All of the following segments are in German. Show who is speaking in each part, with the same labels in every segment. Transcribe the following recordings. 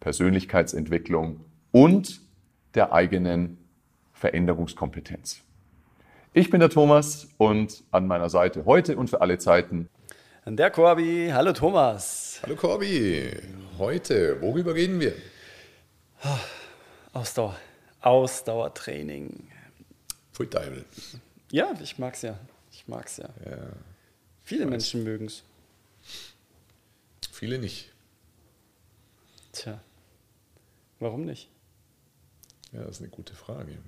Speaker 1: Persönlichkeitsentwicklung und der eigenen Veränderungskompetenz. Ich bin der Thomas und an meiner Seite heute und für alle Zeiten
Speaker 2: der Corby. Hallo Thomas.
Speaker 1: Hallo Corby. Heute, worüber reden wir?
Speaker 2: Ausdauer. Ausdauertraining.
Speaker 1: Pfui Teufel.
Speaker 2: Ja, ich mag's ja. Ich mag's ja. ja Viele Menschen mögen es.
Speaker 1: Viele nicht.
Speaker 2: Tja, warum nicht?
Speaker 1: Ja, das ist eine gute Frage.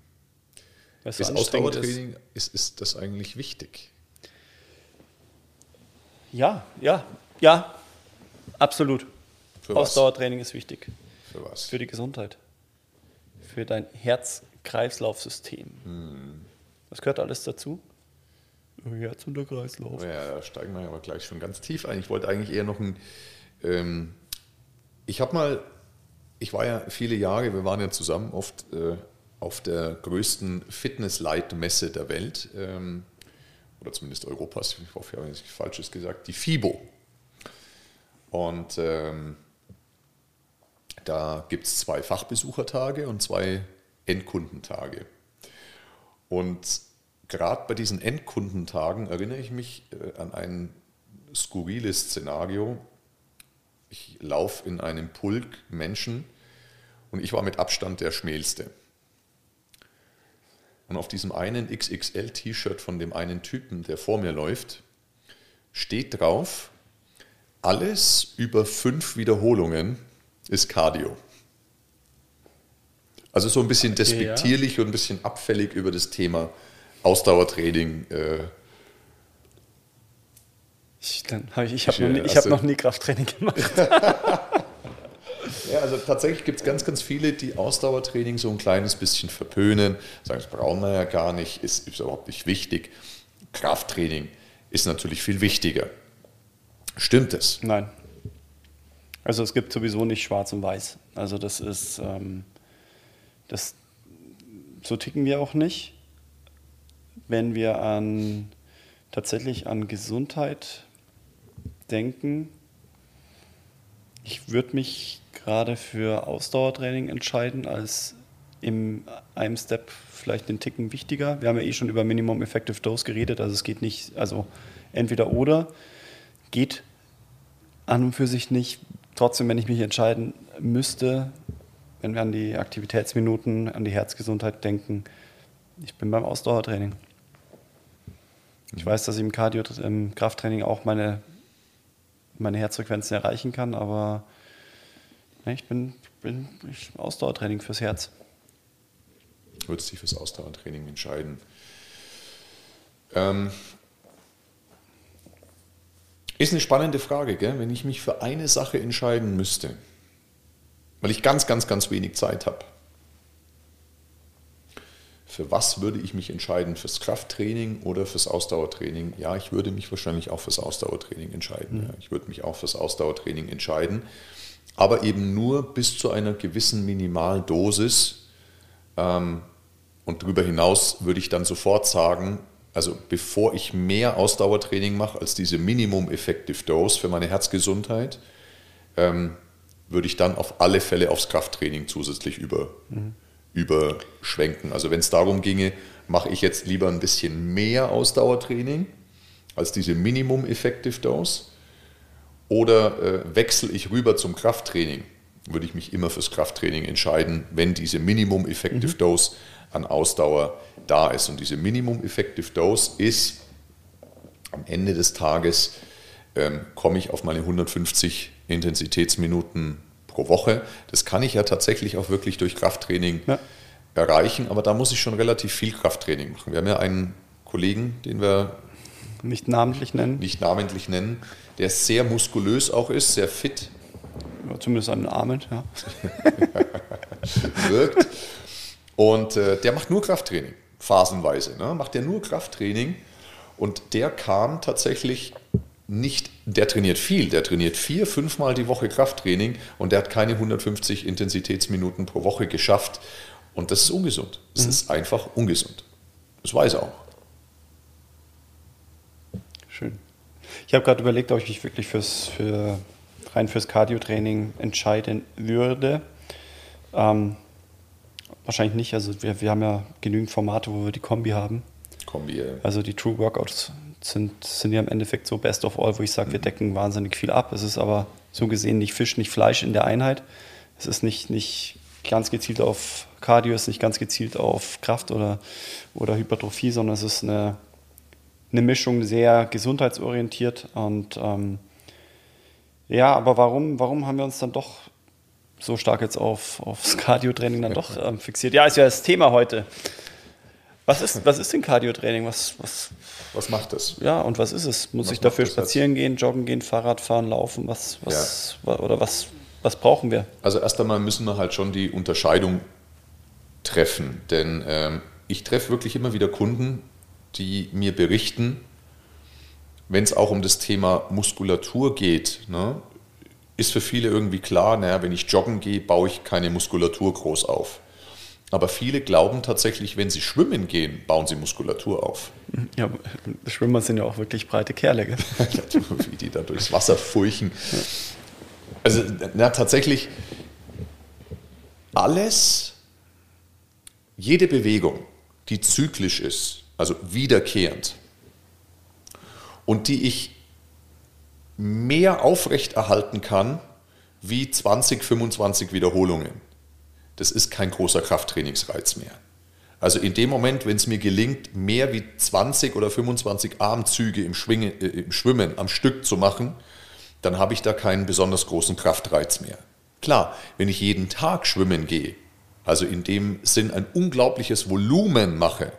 Speaker 2: Ist Ausdauertraining,
Speaker 1: ist, ist das eigentlich wichtig?
Speaker 2: Ja, ja, ja, absolut. Für Ausdauertraining ist wichtig.
Speaker 1: Für was?
Speaker 2: Für die Gesundheit. Für dein Herz-Kreislauf-System. Hm. Das gehört alles dazu. Herz und der Kreislauf.
Speaker 1: Ja, da steigen wir aber gleich schon ganz tief ein. Ich wollte eigentlich eher noch ein. Ähm, ich habe mal, ich war ja viele Jahre, wir waren ja zusammen oft äh, auf der größten Fitness-Light-Messe der Welt. Ähm, oder zumindest Europas, ich hoffe, ich habe nichts Falsches gesagt, die FIBO. Und ähm, da gibt es zwei Fachbesuchertage und zwei Endkundentage. Und gerade bei diesen Endkundentagen erinnere ich mich äh, an ein skurriles Szenario. Ich laufe in einem Pulk Menschen und ich war mit Abstand der Schmälste. Und auf diesem einen XXL-T-Shirt von dem einen Typen, der vor mir läuft, steht drauf, alles über fünf Wiederholungen ist Cardio. Also so ein bisschen despektierlich ja. und ein bisschen abfällig über das Thema Ausdauertraining. Äh,
Speaker 2: ich, hab ich, ich habe noch, hab noch nie Krafttraining gemacht.
Speaker 1: Ja, also tatsächlich gibt es ganz, ganz viele, die Ausdauertraining so ein kleines bisschen verpönen, sagen, das brauchen wir ja gar nicht, ist, ist überhaupt nicht wichtig. Krafttraining ist natürlich viel wichtiger. Stimmt es?
Speaker 2: Nein. Also es gibt sowieso nicht schwarz und weiß. Also das ist, ähm, das, so ticken wir auch nicht. Wenn wir an, tatsächlich an Gesundheit denken, ich würde mich gerade für Ausdauertraining entscheiden, als im einem Step vielleicht den Ticken wichtiger. Wir haben ja eh schon über Minimum Effective Dose geredet, also es geht nicht, also entweder oder geht an und für sich nicht. Trotzdem, wenn ich mich entscheiden müsste, wenn wir an die Aktivitätsminuten, an die Herzgesundheit denken, ich bin beim Ausdauertraining. Ich weiß, dass ich im Cardio, im Krafttraining auch meine, meine Herzfrequenzen erreichen kann, aber ich bin, bin ich Ausdauertraining fürs Herz.
Speaker 1: Würdest dich fürs Ausdauertraining entscheiden? Ähm, ist eine spannende Frage, gell? wenn ich mich für eine Sache entscheiden müsste, weil ich ganz, ganz, ganz wenig Zeit habe. Für was würde ich mich entscheiden? Fürs Krafttraining oder fürs Ausdauertraining? Ja, ich würde mich wahrscheinlich auch fürs Ausdauertraining entscheiden. Mhm. Ja, ich würde mich auch fürs Ausdauertraining entscheiden aber eben nur bis zu einer gewissen Minimaldosis. Ähm, und darüber hinaus würde ich dann sofort sagen, also bevor ich mehr Ausdauertraining mache als diese Minimum Effective Dose für meine Herzgesundheit, ähm, würde ich dann auf alle Fälle aufs Krafttraining zusätzlich über, mhm. Überschwenken. Also wenn es darum ginge, mache ich jetzt lieber ein bisschen mehr Ausdauertraining als diese Minimum Effective Dose oder äh, wechsle ich rüber zum Krafttraining? Würde ich mich immer fürs Krafttraining entscheiden, wenn diese Minimum Effective mhm. Dose an Ausdauer da ist. Und diese Minimum Effective Dose ist am Ende des Tages, ähm, komme ich auf meine 150 Intensitätsminuten pro Woche. Das kann ich ja tatsächlich auch wirklich durch Krafttraining ja. erreichen, aber da muss ich schon relativ viel Krafttraining machen. Wir haben ja einen Kollegen, den wir
Speaker 2: nicht namentlich nennen.
Speaker 1: Nicht namentlich nennen, der sehr muskulös auch ist, sehr fit.
Speaker 2: Ja, zumindest an den Armen, ja.
Speaker 1: wirkt. Und äh, der macht nur Krafttraining, phasenweise. Ne? Macht der nur Krafttraining. Und der kam tatsächlich nicht, der trainiert viel, der trainiert vier, fünfmal die Woche Krafttraining und der hat keine 150 Intensitätsminuten pro Woche geschafft. Und das ist ungesund. Es mhm. ist einfach ungesund. Das weiß er auch.
Speaker 2: Schön. Ich habe gerade überlegt, ob ich mich wirklich fürs, für, rein fürs Cardio-Training entscheiden würde. Ähm, wahrscheinlich nicht. Also wir, wir haben ja genügend Formate, wo wir die Kombi haben.
Speaker 1: Kombi, ja.
Speaker 2: Also die True Workouts sind, sind ja im Endeffekt so Best of All, wo ich sage, wir decken wahnsinnig viel ab. Es ist aber so gesehen nicht Fisch, nicht Fleisch in der Einheit. Es ist nicht, nicht ganz gezielt auf Cardio, es ist nicht ganz gezielt auf Kraft oder, oder Hypertrophie, sondern es ist eine, eine Mischung sehr gesundheitsorientiert. Und ähm, ja, aber warum, warum haben wir uns dann doch so stark jetzt auf, aufs Cardio-Training dann doch ähm, fixiert? Ja, ist ja das Thema heute. Was ist, was ist denn Cardio-Training? Was, was,
Speaker 1: was macht das?
Speaker 2: Ja, und was ist es? Muss was ich dafür spazieren gehen, joggen gehen, Fahrrad fahren, laufen? Was, was, ja. Oder was, was brauchen wir?
Speaker 1: Also erst einmal müssen wir halt schon die Unterscheidung treffen. Denn ähm, ich treffe wirklich immer wieder Kunden, die mir berichten, wenn es auch um das Thema Muskulatur geht, ne, ist für viele irgendwie klar, naja, wenn ich joggen gehe, baue ich keine Muskulatur groß auf. Aber viele glauben tatsächlich, wenn sie schwimmen gehen, bauen sie Muskulatur auf.
Speaker 2: Ja, Schwimmer sind ja auch wirklich breite Kerle.
Speaker 1: Wie die da durchs Wasser furchen. Also na, tatsächlich alles, jede Bewegung, die zyklisch ist, also wiederkehrend, und die ich mehr aufrechterhalten kann wie 20, 25 Wiederholungen das ist kein großer Krafttrainingsreiz mehr. Also in dem Moment, wenn es mir gelingt, mehr wie 20 oder 25 Armzüge im, Schwingen, äh, im Schwimmen am Stück zu machen, dann habe ich da keinen besonders großen Kraftreiz mehr. Klar, wenn ich jeden Tag schwimmen gehe, also in dem Sinn ein unglaubliches Volumen mache,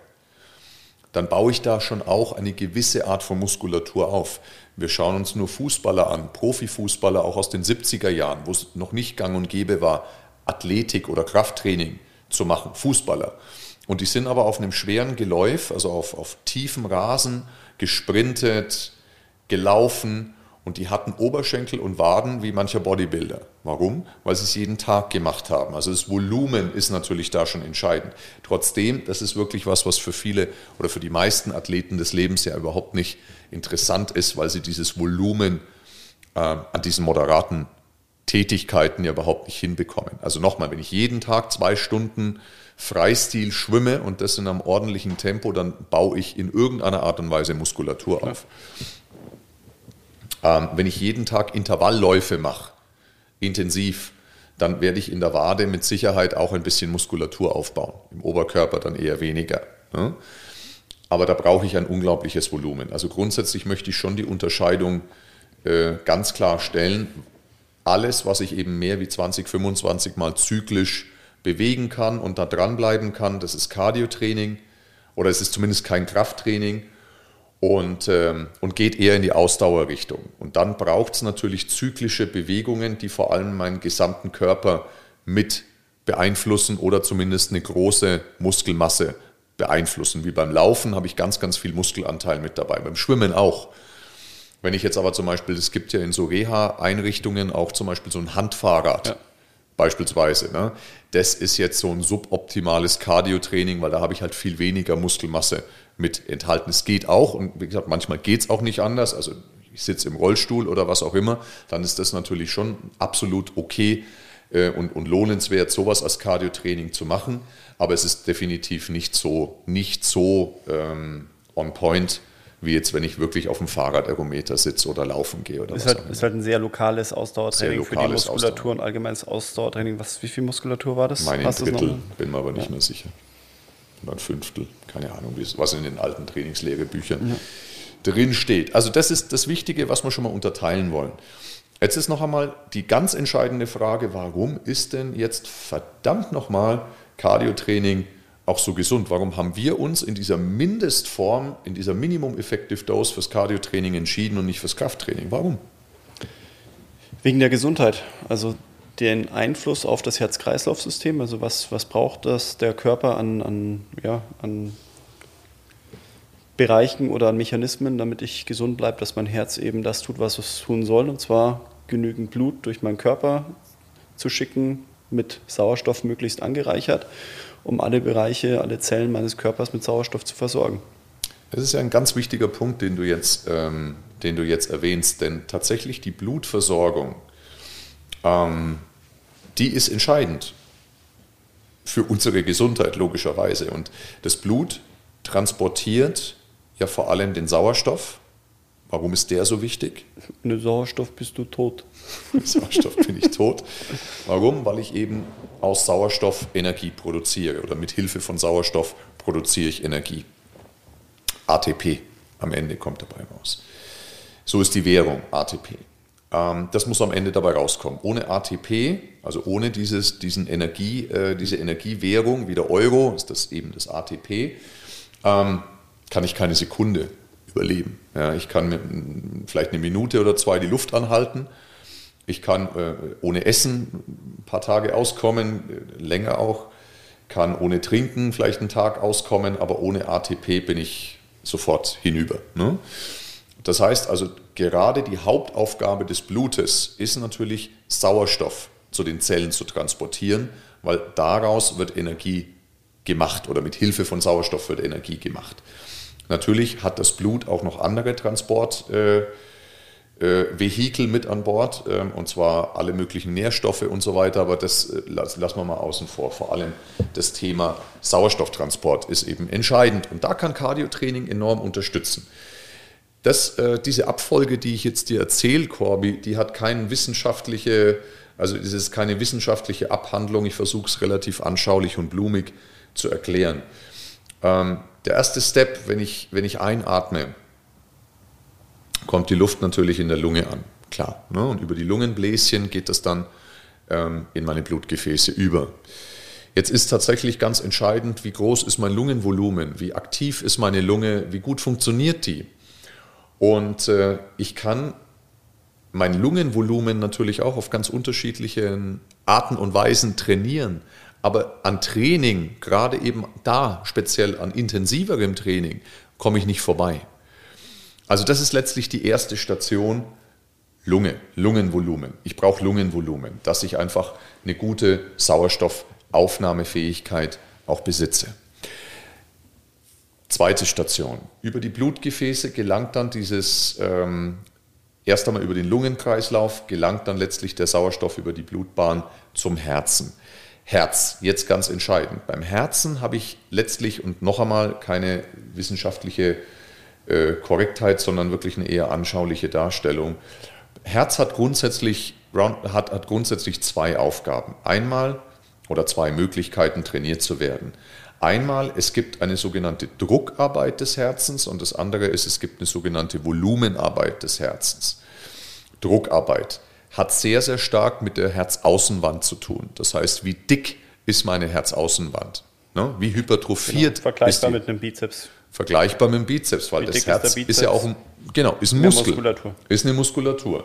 Speaker 1: dann baue ich da schon auch eine gewisse Art von Muskulatur auf. Wir schauen uns nur Fußballer an, Profifußballer auch aus den 70er Jahren, wo es noch nicht gang und gäbe war, Athletik oder Krafttraining zu machen, Fußballer. Und die sind aber auf einem schweren Geläuf, also auf, auf tiefem Rasen, gesprintet, gelaufen und die hatten Oberschenkel und Waden wie mancher Bodybuilder. Warum? Weil sie es jeden Tag gemacht haben. Also das Volumen ist natürlich da schon entscheidend. Trotzdem, das ist wirklich was, was für viele oder für die meisten Athleten des Lebens ja überhaupt nicht interessant ist, weil sie dieses Volumen äh, an diesen moderaten Tätigkeiten ja überhaupt nicht hinbekommen. Also nochmal, wenn ich jeden Tag zwei Stunden Freistil schwimme und das in einem ordentlichen Tempo, dann baue ich in irgendeiner Art und Weise Muskulatur auf. Ähm, wenn ich jeden Tag Intervallläufe mache, intensiv, dann werde ich in der Wade mit Sicherheit auch ein bisschen Muskulatur aufbauen. Im Oberkörper dann eher weniger. Ne? Aber da brauche ich ein unglaubliches Volumen. Also grundsätzlich möchte ich schon die Unterscheidung äh, ganz klar stellen, alles, was ich eben mehr wie 20, 25 Mal zyklisch bewegen kann und da dranbleiben kann, das ist Cardiotraining oder es ist zumindest kein Krafttraining und, ähm, und geht eher in die Ausdauerrichtung. Und dann braucht es natürlich zyklische Bewegungen, die vor allem meinen gesamten Körper mit beeinflussen oder zumindest eine große Muskelmasse beeinflussen. Wie beim Laufen habe ich ganz, ganz viel Muskelanteil mit dabei, beim Schwimmen auch. Wenn ich jetzt aber zum Beispiel, es gibt ja in so Reha-Einrichtungen auch zum Beispiel so ein Handfahrrad. Ja. Beispielsweise. Ne? Das ist jetzt so ein suboptimales Cardio-Training, weil da habe ich halt viel weniger Muskelmasse mit enthalten. Es geht auch und wie gesagt, manchmal geht es auch nicht anders. Also ich sitze im Rollstuhl oder was auch immer, dann ist das natürlich schon absolut okay äh, und, und lohnenswert, sowas als Cardio-Training zu machen. Aber es ist definitiv nicht so, nicht so ähm, on point, wie jetzt, wenn ich wirklich auf dem Fahrradergometer sitze oder laufen gehe. Oder
Speaker 2: ist, was halt, ist halt ein sehr lokales Ausdauertraining sehr lokales für die Muskulatur Ausdauer. und allgemeines Ausdauertraining. Was, wie viel Muskulatur war das?
Speaker 1: Meine ein Drittel, bin mir aber nicht ja. mehr sicher. Oder ein Fünftel, keine Ahnung, was in den alten Trainingslehrebüchern ja. drin steht. Also das ist das Wichtige, was wir schon mal unterteilen wollen. Jetzt ist noch einmal die ganz entscheidende Frage, warum ist denn jetzt verdammt nochmal Cardiotraining training auch so gesund? Warum haben wir uns in dieser Mindestform, in dieser Minimum Effective Dose fürs Cardio-Training entschieden und nicht fürs Krafttraining? Warum?
Speaker 2: Wegen der Gesundheit. Also den Einfluss auf das Herz-Kreislauf-System. Also was, was braucht das der Körper an, an, ja, an Bereichen oder an Mechanismen, damit ich gesund bleibe, dass mein Herz eben das tut, was es tun soll. Und zwar genügend Blut durch meinen Körper zu schicken, mit Sauerstoff möglichst angereichert, um alle Bereiche, alle Zellen meines Körpers mit Sauerstoff zu versorgen.
Speaker 1: Das ist ja ein ganz wichtiger Punkt, den du jetzt, ähm, den du jetzt erwähnst, denn tatsächlich die Blutversorgung, ähm, die ist entscheidend für unsere Gesundheit logischerweise. Und das Blut transportiert ja vor allem den Sauerstoff. Warum ist der so wichtig?
Speaker 2: Ohne Sauerstoff bist du tot.
Speaker 1: Ohne Sauerstoff bin ich tot. Warum? Weil ich eben aus Sauerstoff Energie produziere oder mit Hilfe von Sauerstoff produziere ich Energie. ATP am Ende kommt dabei raus. So ist die Währung ATP. Ähm, das muss am Ende dabei rauskommen. Ohne ATP, also ohne dieses, diesen Energie, äh, diese Energiewährung wie der Euro, ist das eben das ATP, ähm, kann ich keine Sekunde überleben. Ja, ich kann vielleicht eine Minute oder zwei die Luft anhalten. Ich kann äh, ohne Essen ein paar Tage auskommen, länger auch. Kann ohne Trinken vielleicht einen Tag auskommen, aber ohne ATP bin ich sofort hinüber. Ne? Das heißt also, gerade die Hauptaufgabe des Blutes ist natürlich Sauerstoff zu den Zellen zu transportieren, weil daraus wird Energie gemacht oder mit Hilfe von Sauerstoff wird Energie gemacht. Natürlich hat das Blut auch noch andere Transportvehikel äh, äh, mit an Bord, äh, und zwar alle möglichen Nährstoffe und so weiter, aber das äh, lassen wir mal außen vor. Vor allem das Thema Sauerstofftransport ist eben entscheidend und da kann Cardiotraining enorm unterstützen. Das, diese Abfolge, die ich jetzt dir erzähle, Corby, die hat keine wissenschaftliche, also es ist keine wissenschaftliche Abhandlung. Ich versuche es relativ anschaulich und blumig zu erklären. Ähm, der erste Step, wenn ich, wenn ich einatme, kommt die Luft natürlich in der Lunge an, klar. Ne? Und über die Lungenbläschen geht das dann ähm, in meine Blutgefäße über. Jetzt ist tatsächlich ganz entscheidend, wie groß ist mein Lungenvolumen, wie aktiv ist meine Lunge, wie gut funktioniert die. Und äh, ich kann mein Lungenvolumen natürlich auch auf ganz unterschiedliche Arten und Weisen trainieren. Aber an Training, gerade eben da speziell an intensiverem Training, komme ich nicht vorbei. Also das ist letztlich die erste Station, Lunge, Lungenvolumen. Ich brauche Lungenvolumen, dass ich einfach eine gute Sauerstoffaufnahmefähigkeit auch besitze. Zweite Station. Über die Blutgefäße gelangt dann dieses, ähm, erst einmal über den Lungenkreislauf, gelangt dann letztlich der Sauerstoff über die Blutbahn zum Herzen. Herz, jetzt ganz entscheidend. Beim Herzen habe ich letztlich und noch einmal keine wissenschaftliche äh, Korrektheit, sondern wirklich eine eher anschauliche Darstellung. Herz hat grundsätzlich, hat, hat grundsätzlich zwei Aufgaben. Einmal oder zwei Möglichkeiten, trainiert zu werden. Einmal, es gibt eine sogenannte Druckarbeit des Herzens und das andere ist, es gibt eine sogenannte Volumenarbeit des Herzens. Druckarbeit hat sehr, sehr stark mit der Herzaußenwand zu tun. Das heißt, wie dick ist meine Herzaußenwand? Ne? Wie hypertrophiert
Speaker 2: genau, vergleichbar mit einem Bizeps.
Speaker 1: Vergleichbar mit einem Bizeps, weil wie das Herz ist, ist, ja auch ein, genau, ist ein Muskel. Muskulatur. Ist eine Muskulatur.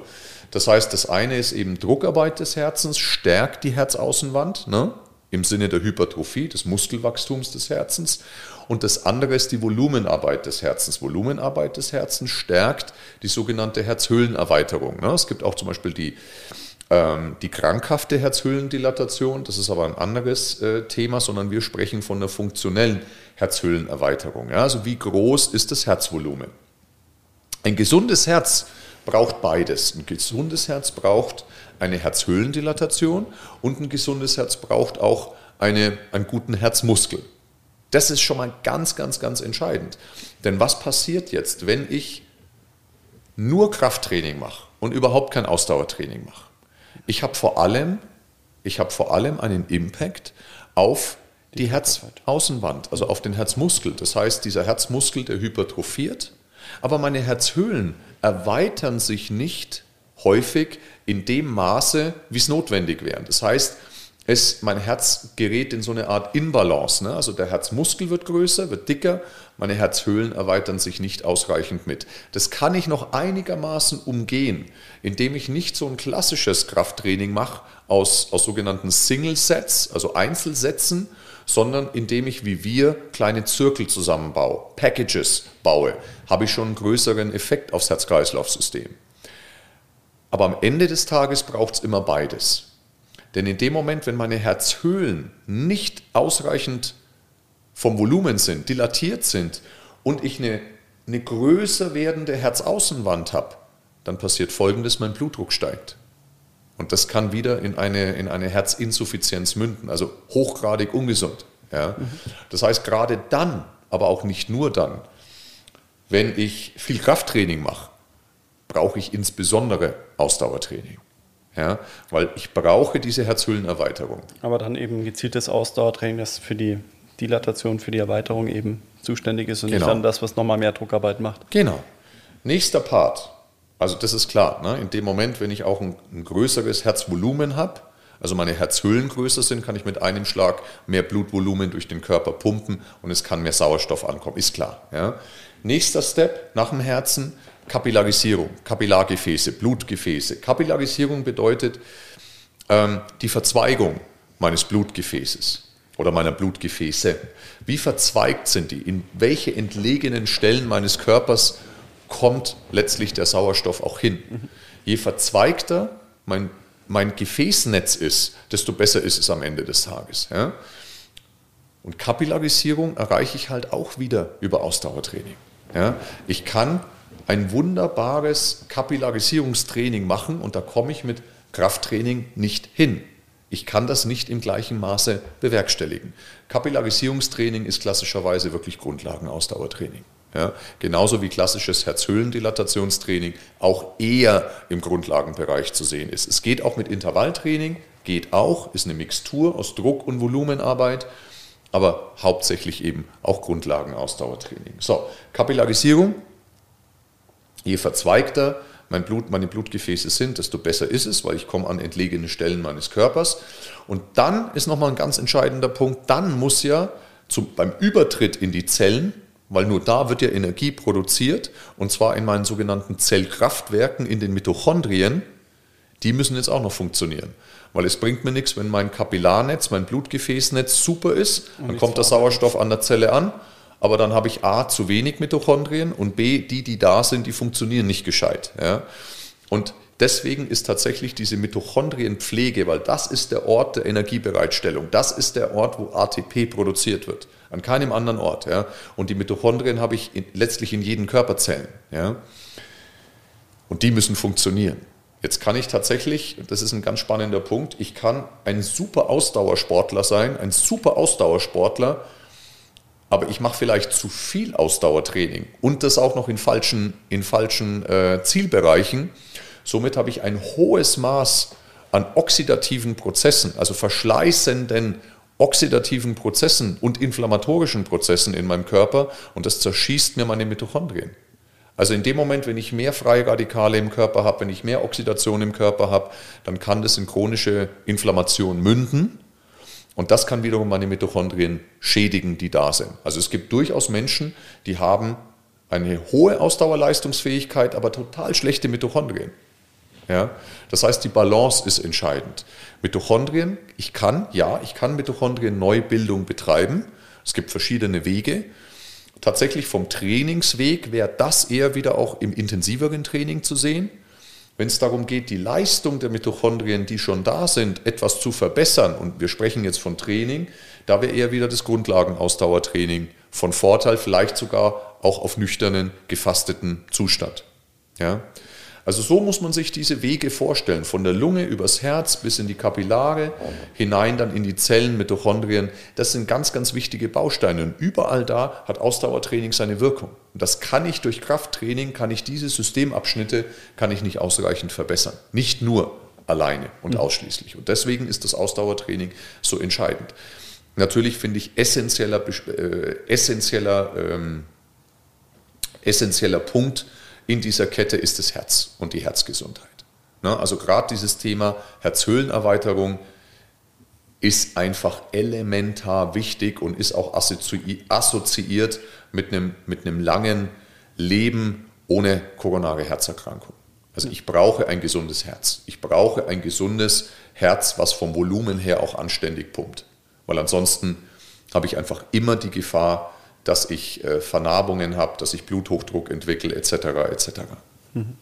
Speaker 1: Das heißt, das eine ist eben Druckarbeit des Herzens, stärkt die Herzaußenwand. Ne? im Sinne der Hypertrophie, des Muskelwachstums des Herzens. Und das andere ist die Volumenarbeit des Herzens. Volumenarbeit des Herzens stärkt die sogenannte Herzhöhlenerweiterung. Ne? Es gibt auch zum Beispiel die, ähm, die krankhafte Herzhöhlendilatation. Das ist aber ein anderes äh, Thema, sondern wir sprechen von einer funktionellen Herzhöhlenerweiterung. Also wie groß ist das Herzvolumen? Ein gesundes Herz braucht beides. Ein gesundes Herz braucht eine Herzhöhlendilatation und ein gesundes Herz braucht auch eine, einen guten Herzmuskel. Das ist schon mal ganz, ganz, ganz entscheidend. Denn was passiert jetzt, wenn ich nur Krafttraining mache und überhaupt kein Ausdauertraining mache? Ich habe vor allem, ich habe vor allem einen Impact auf die Herzaußenwand, also auf den Herzmuskel. Das heißt, dieser Herzmuskel, der hypertrophiert, aber meine Herzhöhlen erweitern sich nicht häufig in dem Maße, wie es notwendig wäre. Das heißt, es, mein Herz gerät in so eine Art Inbalance. Ne? Also der Herzmuskel wird größer, wird dicker, meine Herzhöhlen erweitern sich nicht ausreichend mit. Das kann ich noch einigermaßen umgehen, indem ich nicht so ein klassisches Krafttraining mache aus, aus sogenannten Single Sets, also Einzelsätzen, sondern indem ich wie wir kleine Zirkel zusammenbaue, Packages baue, habe ich schon einen größeren Effekt aufs Herz-Kreislauf-System. Aber am Ende des Tages braucht es immer beides. Denn in dem Moment, wenn meine Herzhöhlen nicht ausreichend vom Volumen sind, dilatiert sind und ich eine, eine größer werdende Herzaußenwand habe, dann passiert Folgendes, mein Blutdruck steigt. Und das kann wieder in eine, in eine Herzinsuffizienz münden, also hochgradig ungesund. Ja? Das heißt, gerade dann, aber auch nicht nur dann, wenn ich viel Krafttraining mache, brauche ich insbesondere Ausdauertraining. Ja, weil ich brauche diese Herzhüllenerweiterung.
Speaker 2: Aber dann eben gezieltes Ausdauertraining, das für die Dilatation, für die Erweiterung eben zuständig ist und genau. nicht dann das, was nochmal mehr Druckarbeit macht.
Speaker 1: Genau. Nächster Part. Also das ist klar. Ne? In dem Moment, wenn ich auch ein, ein größeres Herzvolumen habe, also meine Herzhüllen größer sind, kann ich mit einem Schlag mehr Blutvolumen durch den Körper pumpen und es kann mehr Sauerstoff ankommen. Ist klar. Ja? Nächster Step nach dem Herzen Kapillarisierung, Kapillargefäße, Blutgefäße. Kapillarisierung bedeutet ähm, die Verzweigung meines Blutgefäßes oder meiner Blutgefäße. Wie verzweigt sind die? In welche entlegenen Stellen meines Körpers kommt letztlich der Sauerstoff auch hin? Je verzweigter mein, mein Gefäßnetz ist, desto besser ist es am Ende des Tages. Ja? Und Kapillarisierung erreiche ich halt auch wieder über Ausdauertraining. Ja? Ich kann ein wunderbares Kapillarisierungstraining machen und da komme ich mit Krafttraining nicht hin. Ich kann das nicht im gleichen Maße bewerkstelligen. Kapillarisierungstraining ist klassischerweise wirklich Grundlagenausdauertraining. Ja, genauso wie klassisches Herzhöhlendilatationstraining auch eher im Grundlagenbereich zu sehen ist. Es geht auch mit Intervalltraining, geht auch, ist eine Mixtur aus Druck- und Volumenarbeit, aber hauptsächlich eben auch Grundlagenausdauertraining. So, Kapillarisierung Je verzweigter mein Blut, meine Blutgefäße sind, desto besser ist es, weil ich komme an entlegene Stellen meines Körpers. Und dann ist nochmal ein ganz entscheidender Punkt, dann muss ja zum, beim Übertritt in die Zellen, weil nur da wird ja Energie produziert, und zwar in meinen sogenannten Zellkraftwerken in den Mitochondrien, die müssen jetzt auch noch funktionieren. Weil es bringt mir nichts, wenn mein Kapillarnetz, mein Blutgefäßnetz super ist, dann kommt der Sauerstoff an der Zelle an aber dann habe ich A, zu wenig Mitochondrien und B, die, die da sind, die funktionieren nicht gescheit. Ja? Und deswegen ist tatsächlich diese Mitochondrienpflege, weil das ist der Ort der Energiebereitstellung, das ist der Ort, wo ATP produziert wird, an keinem anderen Ort. Ja? Und die Mitochondrien habe ich in, letztlich in jeden Körperzellen. Ja? Und die müssen funktionieren. Jetzt kann ich tatsächlich, das ist ein ganz spannender Punkt, ich kann ein super Ausdauersportler sein, ein super Ausdauersportler, aber ich mache vielleicht zu viel Ausdauertraining und das auch noch in falschen, in falschen äh, Zielbereichen. Somit habe ich ein hohes Maß an oxidativen Prozessen, also verschleißenden oxidativen Prozessen und inflammatorischen Prozessen in meinem Körper und das zerschießt mir meine Mitochondrien. Also in dem Moment, wenn ich mehr freie Radikale im Körper habe, wenn ich mehr Oxidation im Körper habe, dann kann das in chronische Inflammation münden und das kann wiederum meine Mitochondrien schädigen, die da sind. Also es gibt durchaus Menschen, die haben eine hohe Ausdauerleistungsfähigkeit, aber total schlechte Mitochondrien. Ja? Das heißt, die Balance ist entscheidend. Mitochondrien, ich kann, ja, ich kann Mitochondrien-Neubildung betreiben. Es gibt verschiedene Wege. Tatsächlich vom Trainingsweg wäre das eher wieder auch im intensiveren Training zu sehen. Wenn es darum geht, die Leistung der Mitochondrien, die schon da sind, etwas zu verbessern, und wir sprechen jetzt von Training, da wäre eher wieder das Grundlagenausdauertraining von Vorteil, vielleicht sogar auch auf nüchternen, gefasteten Zustand. Ja? Also so muss man sich diese Wege vorstellen, von der Lunge übers Herz bis in die Kapillare, hinein dann in die Zellen, Mitochondrien. Das sind ganz, ganz wichtige Bausteine und überall da hat Ausdauertraining seine Wirkung. Und das kann ich durch Krafttraining, kann ich diese Systemabschnitte, kann ich nicht ausreichend verbessern. Nicht nur alleine und mhm. ausschließlich. Und deswegen ist das Ausdauertraining so entscheidend. Natürlich finde ich essentieller, äh, essentieller, ähm, essentieller Punkt, in dieser Kette ist das Herz und die Herzgesundheit. Ne? Also gerade dieses Thema Herzhöhlenerweiterung ist einfach elementar wichtig und ist auch assoziiert mit einem, mit einem langen Leben ohne koronare Herzerkrankung. Also ich brauche ein gesundes Herz. Ich brauche ein gesundes Herz, was vom Volumen her auch anständig pumpt. Weil ansonsten habe ich einfach immer die Gefahr, dass ich äh, Vernarbungen habe, dass ich Bluthochdruck entwickle, etc. etc. Mhm.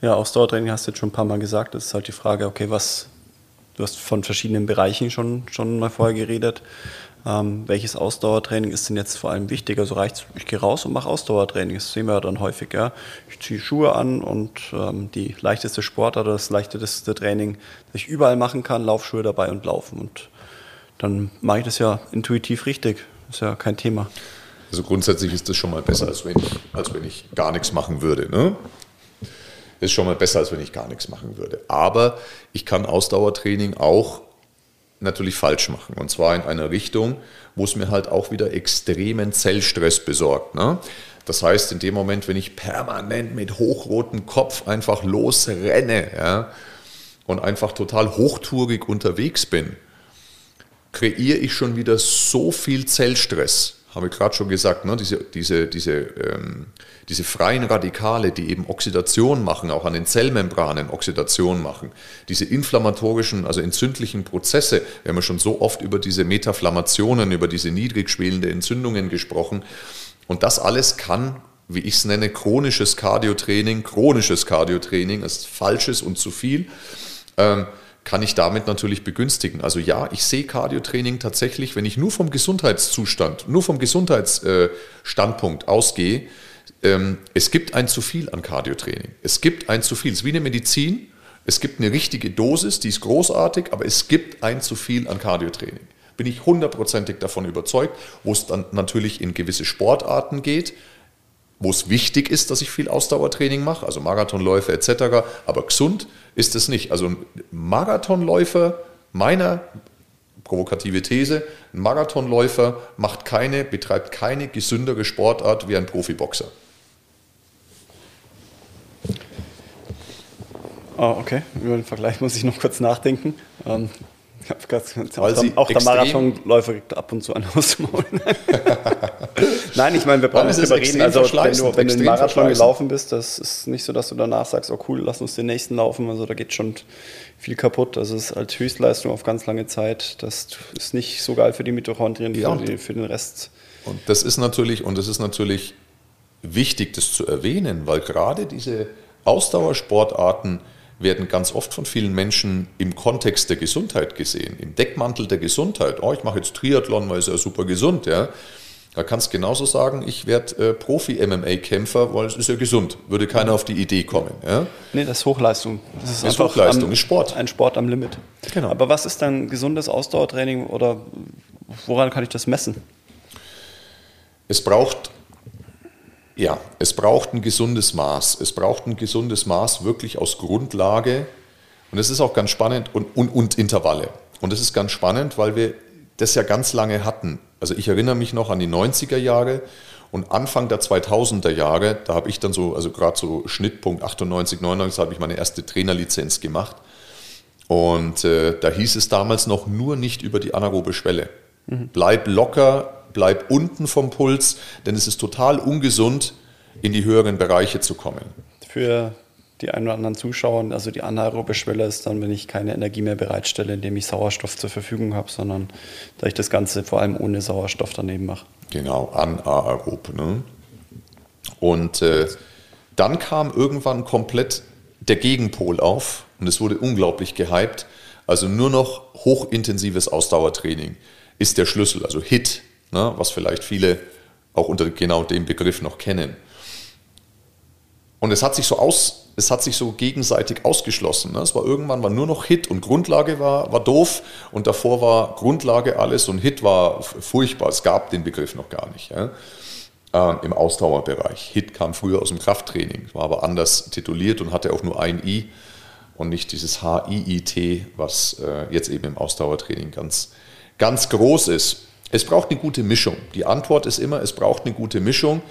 Speaker 2: Ja, Ausdauertraining hast du jetzt schon ein paar Mal gesagt. Das ist halt die Frage, okay, was, du hast von verschiedenen Bereichen schon, schon mal vorher geredet. Ähm, welches Ausdauertraining ist denn jetzt vor allem wichtig? Also reicht ich gehe raus und mache Ausdauertraining. Das sehen wir ja dann häufig. Ja? Ich ziehe Schuhe an und ähm, die leichteste Sportart oder das leichteste Training, das ich überall machen kann, Laufschuhe dabei und laufen. Und dann mache ich das ja intuitiv richtig. Ist ja kein Thema.
Speaker 1: Also grundsätzlich ist das schon mal besser, als wenn ich, als wenn ich gar nichts machen würde. Ne? Ist schon mal besser, als wenn ich gar nichts machen würde. Aber ich kann Ausdauertraining auch natürlich falsch machen. Und zwar in einer Richtung, wo es mir halt auch wieder extremen Zellstress besorgt. Ne? Das heißt, in dem Moment, wenn ich permanent mit hochrotem Kopf einfach losrenne ja, und einfach total hochtourig unterwegs bin, kreiere ich schon wieder so viel Zellstress. Habe ich gerade schon gesagt, ne? diese, diese, diese, ähm, diese freien Radikale, die eben Oxidation machen, auch an den Zellmembranen Oxidation machen, diese inflammatorischen, also entzündlichen Prozesse, wir haben ja schon so oft über diese Metaflammationen, über diese niedrig schwelende Entzündungen gesprochen. Und das alles kann, wie ich es nenne, chronisches Kardiotraining, chronisches Kardiotraining, ist falsches und zu viel. Ähm, kann ich damit natürlich begünstigen. Also ja, ich sehe Cardiotraining tatsächlich, wenn ich nur vom Gesundheitszustand, nur vom Gesundheitsstandpunkt ausgehe, ähm, es gibt ein zu viel an Cardiotraining. Es gibt ein zu viel. Es ist wie eine Medizin. Es gibt eine richtige Dosis, die ist großartig, aber es gibt ein zu viel an Cardiotraining. Bin ich hundertprozentig davon überzeugt, wo es dann natürlich in gewisse Sportarten geht, wo es wichtig ist, dass ich viel Ausdauertraining mache, also Marathonläufe etc., aber gesund ist es nicht. Also ein Marathonläufer, meiner provokative These, ein Marathonläufer macht keine, betreibt keine gesündere Sportart wie ein Profiboxer.
Speaker 2: Oh, okay, über den Vergleich muss ich noch kurz nachdenken. Ähm, auch, der, auch der Marathonläufer kriegt ab und zu einen aus dem. Nein, ich meine, wir brauchen nicht drüber reden. Also, wenn du, wenn du einen Marathon gelaufen bist, das ist nicht so, dass du danach sagst, oh cool, lass uns den nächsten laufen. Also, da geht schon viel kaputt. Also, es ist als Höchstleistung auf ganz lange Zeit. Das ist nicht so geil für die Mitochondrien, ja. für, die, für den Rest.
Speaker 1: Und das ist natürlich, und das ist natürlich wichtig, das zu erwähnen, weil gerade diese Ausdauersportarten, werden ganz oft von vielen Menschen im Kontext der Gesundheit gesehen, im Deckmantel der Gesundheit. Oh, ich mache jetzt Triathlon, weil es ja super gesund, ja. Da kannst du genauso sagen, ich werde äh, Profi-MMA-Kämpfer, weil es ist ja gesund. Würde keiner auf die Idee kommen. Ja?
Speaker 2: Nee, das ist Hochleistung.
Speaker 1: Das ist, das ist Hochleistung, am, ist Sport.
Speaker 2: Ein Sport am Limit. Genau. Aber was ist dann gesundes Ausdauertraining oder woran kann ich das messen?
Speaker 1: Es braucht ja, es braucht ein gesundes Maß. Es braucht ein gesundes Maß wirklich aus Grundlage. Und es ist auch ganz spannend und, und, und Intervalle. Und es ist ganz spannend, weil wir das ja ganz lange hatten. Also ich erinnere mich noch an die 90er Jahre und Anfang der 2000er Jahre, da habe ich dann so, also gerade so Schnittpunkt 98, 99, habe ich meine erste Trainerlizenz gemacht. Und äh, da hieß es damals noch nur nicht über die anaerobe Schwelle. Mhm. Bleib locker, bleib unten vom Puls, denn es ist total ungesund, in die höheren Bereiche zu kommen.
Speaker 2: Für die einen oder anderen Zuschauer, also die anaerobe Schwelle ist dann, wenn ich keine Energie mehr bereitstelle, indem ich Sauerstoff zur Verfügung habe, sondern da ich das Ganze vor allem ohne Sauerstoff daneben mache.
Speaker 1: Genau, anaerob. Ne? Und äh, dann kam irgendwann komplett der Gegenpol auf und es wurde unglaublich gehypt. Also nur noch hochintensives Ausdauertraining ist der Schlüssel, also HIT ne, was vielleicht viele auch unter genau dem Begriff noch kennen. Und es hat sich so aus, es hat sich so gegenseitig ausgeschlossen. Ne? Es war irgendwann war nur noch Hit und Grundlage war, war doof und davor war Grundlage alles und Hit war furchtbar. Es gab den Begriff noch gar nicht. Ja? Ähm, Im Ausdauerbereich. Hit kam früher aus dem Krafttraining, war aber anders tituliert und hatte auch nur ein I und nicht dieses H-I-I-T, was äh, jetzt eben im Ausdauertraining ganz, ganz groß ist. Es braucht eine gute Mischung. Die Antwort ist immer, es braucht eine gute Mischung,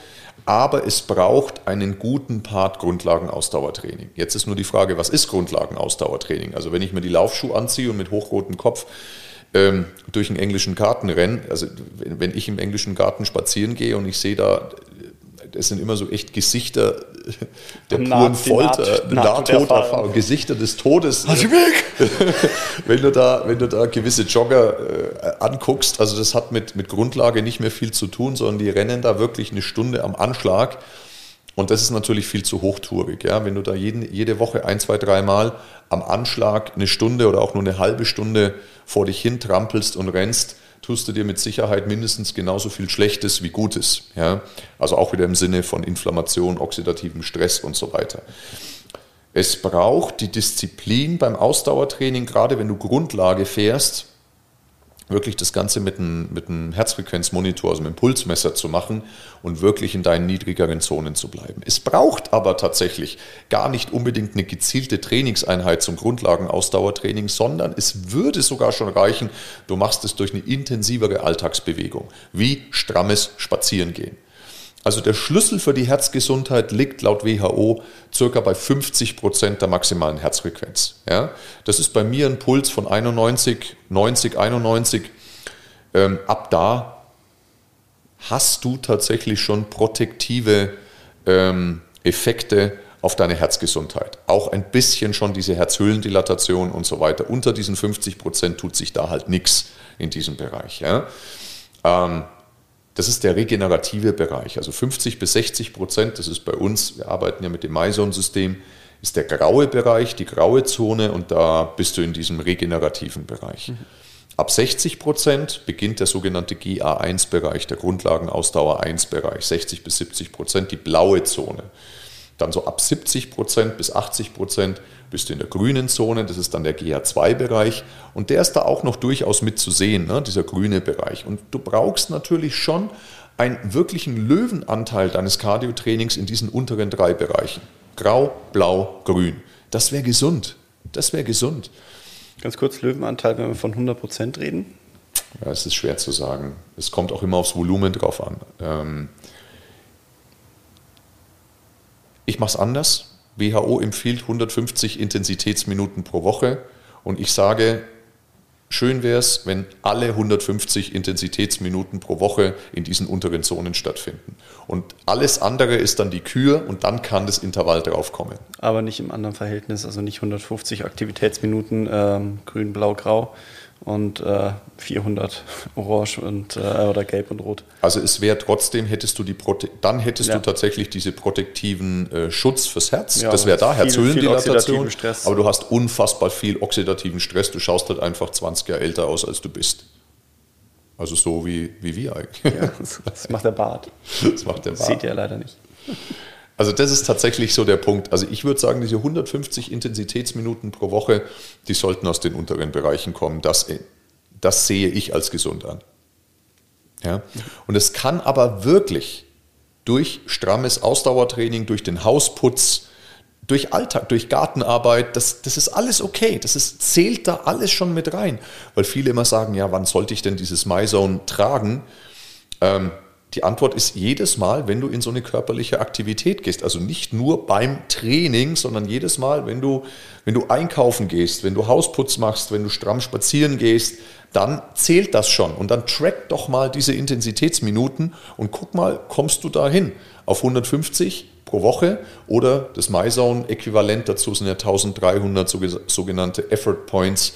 Speaker 1: aber es braucht einen guten Part Grundlagenausdauertraining. Jetzt ist nur die Frage, was ist Grundlagenausdauertraining? Also wenn ich mir die Laufschuhe anziehe und mit hochrotem Kopf ähm, durch einen englischen Garten renne, also wenn, wenn ich im englischen Garten spazieren gehe und ich sehe da das sind immer so echt Gesichter der
Speaker 2: Naht-
Speaker 1: puren Folter,
Speaker 2: Naht-
Speaker 1: Nahtoderfahrung. Gesichter des Todes.
Speaker 2: Weg!
Speaker 1: wenn, du da, wenn du da gewisse Jogger äh, anguckst, also das hat mit, mit Grundlage nicht mehr viel zu tun, sondern die rennen da wirklich eine Stunde am Anschlag. Und das ist natürlich viel zu hochtourig. Ja? Wenn du da jeden, jede Woche ein, zwei, dreimal am Anschlag eine Stunde oder auch nur eine halbe Stunde vor dich hin trampelst und rennst, tust du dir mit Sicherheit mindestens genauso viel Schlechtes wie Gutes. Ja? Also auch wieder im Sinne von Inflammation, oxidativem Stress und so weiter. Es braucht die Disziplin beim Ausdauertraining, gerade wenn du Grundlage fährst, wirklich das Ganze mit einem, mit einem Herzfrequenzmonitor, also mit einem Pulsmesser zu machen und wirklich in deinen niedrigeren Zonen zu bleiben. Es braucht aber tatsächlich gar nicht unbedingt eine gezielte Trainingseinheit zum Grundlagenausdauertraining, sondern es würde sogar schon reichen, du machst es durch eine intensivere Alltagsbewegung, wie strammes Spazierengehen. Also der Schlüssel für die Herzgesundheit liegt laut WHO circa bei 50 Prozent der maximalen Herzfrequenz. Ja? Das ist bei mir ein Puls von 91, 90, 91. Ähm, ab da hast du tatsächlich schon protektive ähm, Effekte auf deine Herzgesundheit. Auch ein bisschen schon diese Herzhöhlendilatation und so weiter. Unter diesen 50 Prozent tut sich da halt nichts in diesem Bereich. Ja? Ähm, das ist der regenerative Bereich. Also 50 bis 60 Prozent, das ist bei uns, wir arbeiten ja mit dem MyZone-System, ist der graue Bereich, die graue Zone und da bist du in diesem regenerativen Bereich. Mhm. Ab 60 Prozent beginnt der sogenannte GA1-Bereich, der Grundlagenausdauer 1-Bereich, 60 bis 70 Prozent, die blaue Zone. Dann so ab 70 Prozent bis 80 Prozent bist du in der grünen Zone, das ist dann der GA2-Bereich und der ist da auch noch durchaus mit zu sehen, ne, dieser grüne Bereich. Und du brauchst natürlich schon einen wirklichen Löwenanteil deines Cardiotrainings in diesen unteren drei Bereichen. Grau, Blau, Grün. Das wäre gesund. Das wäre gesund.
Speaker 2: Ganz kurz, Löwenanteil, wenn wir von 100% reden.
Speaker 1: Ja, es ist schwer zu sagen. Es kommt auch immer aufs Volumen drauf an. Ähm ich mache es anders. WHO empfiehlt 150 Intensitätsminuten pro Woche und ich sage, schön wäre es, wenn alle 150 Intensitätsminuten pro Woche in diesen unteren Zonen stattfinden. Und alles andere ist dann die Kür und dann kann das Intervall draufkommen.
Speaker 2: Aber nicht im anderen Verhältnis, also nicht 150 Aktivitätsminuten ähm, grün, blau, grau und äh, 400 orange und, äh, oder gelb und rot.
Speaker 1: Also es wäre trotzdem, hättest du die Prote dann hättest
Speaker 2: Ja.
Speaker 1: du tatsächlich diese protektiven äh, Schutz fürs Herz.
Speaker 2: Ja,
Speaker 1: das wäre da, Herzhöhlendilatation.
Speaker 2: viel oxidativen Stress.
Speaker 1: Aber du hast unfassbar viel oxidativen Stress. Du schaust halt einfach 20 Jahre älter aus, als du bist. Also so wie, wie wir eigentlich.
Speaker 2: Ja, das, das macht der Bart.
Speaker 1: Das macht der
Speaker 2: Das
Speaker 1: Bart.
Speaker 2: seht ihr leider nicht.
Speaker 1: Also das ist tatsächlich so der Punkt. Also ich würde sagen, diese 150 Intensitätsminuten pro Woche, die sollten aus den unteren Bereichen kommen. Das, das sehe ich als gesund an. Ja? Und es kann aber wirklich durch strammes Ausdauertraining, durch den Hausputz, durch Alltag, durch Gartenarbeit, das, das ist alles okay. Das ist, zählt da alles schon mit rein. Weil viele immer sagen, ja, wann sollte ich denn dieses MyZone tragen? Ähm, die Antwort ist jedes Mal, wenn du in so eine körperliche Aktivität gehst. Also nicht nur beim Training, sondern jedes Mal, wenn du, wenn du einkaufen gehst, wenn du Hausputz machst, wenn du stramm spazieren gehst, dann zählt das schon. Und dann track doch mal diese Intensitätsminuten und guck mal, kommst du dahin auf 150 pro Woche oder das MyZone-Äquivalent dazu sind ja 1300 soge- sogenannte Effort Points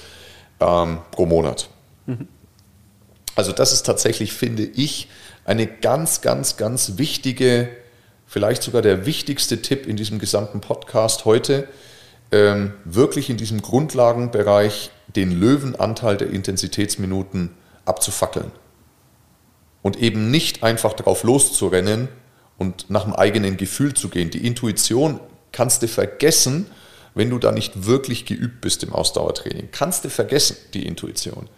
Speaker 1: ähm, pro Monat. Also das ist tatsächlich, finde ich, eine ganz, ganz, ganz wichtige, vielleicht sogar der wichtigste Tipp in diesem gesamten Podcast heute, ähm, wirklich in diesem Grundlagenbereich den Löwenanteil der Intensitätsminuten abzufackeln. Und eben nicht einfach drauf loszurennen und nach dem eigenen Gefühl zu gehen. Die Intuition kannst du vergessen, wenn du da nicht wirklich geübt bist im Ausdauertraining. Kannst du vergessen, die Intuition.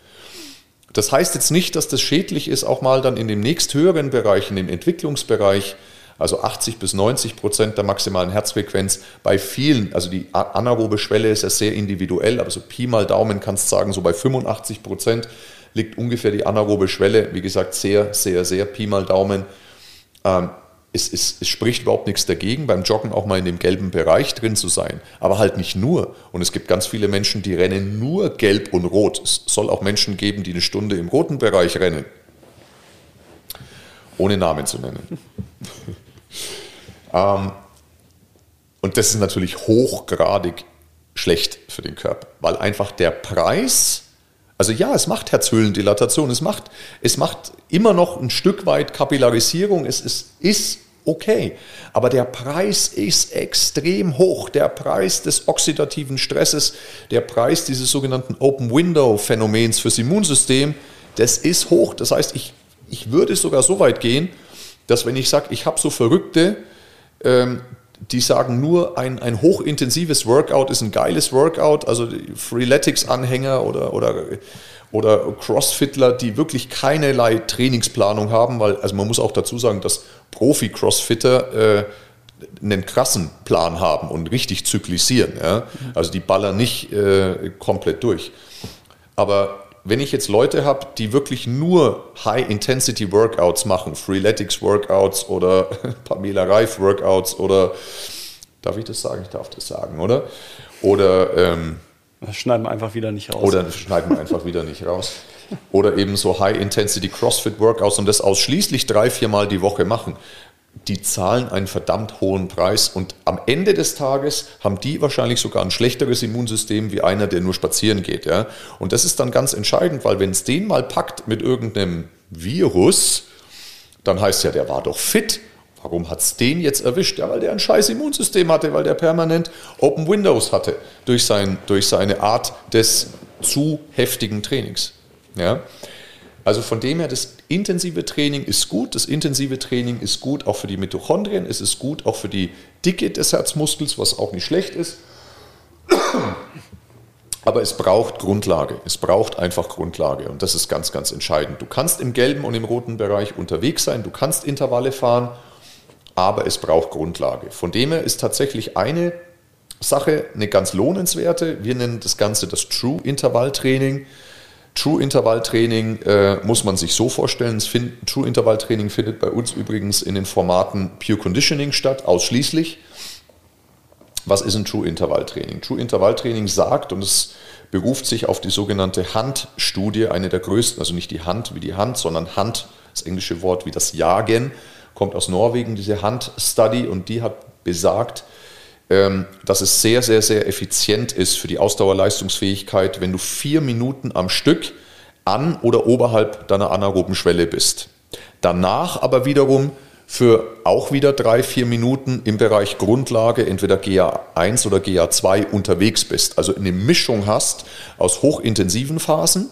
Speaker 1: Das heißt jetzt nicht, dass das schädlich ist, auch mal dann in dem nächsthöheren Bereich, in dem Entwicklungsbereich, also 80 bis 90 Prozent der maximalen Herzfrequenz bei vielen, also die anaerobe Schwelle ist ja sehr individuell, aber so Pi mal Daumen kannst du sagen, so bei 85 Prozent liegt ungefähr die anaerobe Schwelle, wie gesagt, sehr, sehr, sehr Pi mal Daumen. Ähm, es, es, es, spricht überhaupt nichts dagegen, beim Joggen auch mal in dem gelben Bereich drin zu sein. Aber halt nicht nur. Und es gibt ganz viele Menschen, die rennen nur gelb und rot. Es soll auch Menschen geben, die eine Stunde im roten Bereich rennen. Ohne Namen zu nennen. ähm, und das ist natürlich hochgradig schlecht für den Körper, weil einfach der Preis, also ja, es macht Herzhöhlendilatation, es macht, es macht immer noch ein Stück weit Kapillarisierung, es ist, ist okay, aber der Preis ist extrem hoch, der Preis des oxidativen Stresses, der Preis dieses sogenannten Open Window Phänomens fürs Immunsystem, das ist hoch. Das heißt, ich, ich würde sogar so weit gehen, dass wenn ich sage, ich habe so Verrückte, ähm, die sagen nur, ein, ein hochintensives Workout ist ein geiles Workout, also Freeletics-Anhänger oder, oder, oder Crossfitler, die wirklich keinerlei Trainingsplanung haben, weil, also man muss auch dazu sagen, dass Profi-Crossfitter äh, einen krassen Plan haben und richtig zyklisieren. Ja? Also die ballern nicht äh, komplett durch. Aber wenn ich jetzt Leute habe, die wirklich nur High-Intensity-Workouts machen, Freeletics-Workouts oder Pamela Reif-Workouts oder, darf ich das sagen? Ich darf das sagen, oder? Oder ähm,
Speaker 2: das schneiden wir einfach wieder nicht raus.
Speaker 1: Oder schneiden wir einfach wieder nicht raus. Oder eben so High-Intensity CrossFit-Workouts und das ausschließlich drei, viermal die Woche machen die zahlen einen verdammt hohen Preis und am Ende des Tages haben die wahrscheinlich sogar ein schlechteres Immunsystem wie einer, der nur spazieren geht. Ja? Und das ist dann ganz entscheidend, weil wenn es den mal packt mit irgendeinem Virus, dann heißt ja, der war doch fit. Warum hat es den jetzt erwischt? Ja, weil der ein scheiß Immunsystem hatte, weil der permanent Open Windows hatte durch, sein, durch seine Art des zu heftigen Trainings. Ja? Also von dem her, das intensive Training ist gut. Das intensive Training ist gut auch für die Mitochondrien. Es ist gut auch für die Dicke des Herzmuskels, was auch nicht schlecht ist. Aber es braucht Grundlage. Es braucht einfach Grundlage. Und das ist ganz, ganz entscheidend. Du kannst im gelben und im roten Bereich unterwegs sein. Du kannst Intervalle fahren. Aber es braucht Grundlage. Von dem her ist tatsächlich eine Sache eine ganz lohnenswerte. Wir nennen das Ganze das True Intervalltraining. True Intervalltraining äh, muss man sich so vorstellen. Find, True Intervalltraining findet bei uns übrigens in den Formaten Pure Conditioning statt, ausschließlich. Was ist ein True Intervalltraining? True Intervalltraining sagt, und es beruft sich auf die sogenannte Hand-Studie, eine der größten, also nicht die Hand wie die Hand, sondern Hand, das englische Wort wie das Jagen, kommt aus Norwegen, diese Hand-Study, und die hat besagt, dass es sehr, sehr, sehr effizient ist für die Ausdauerleistungsfähigkeit, wenn du vier Minuten am Stück an oder oberhalb deiner anaeroben Schwelle bist. Danach aber wiederum für auch wieder drei, vier Minuten im Bereich Grundlage, entweder GA1 oder GA2 unterwegs bist. Also eine Mischung hast aus hochintensiven Phasen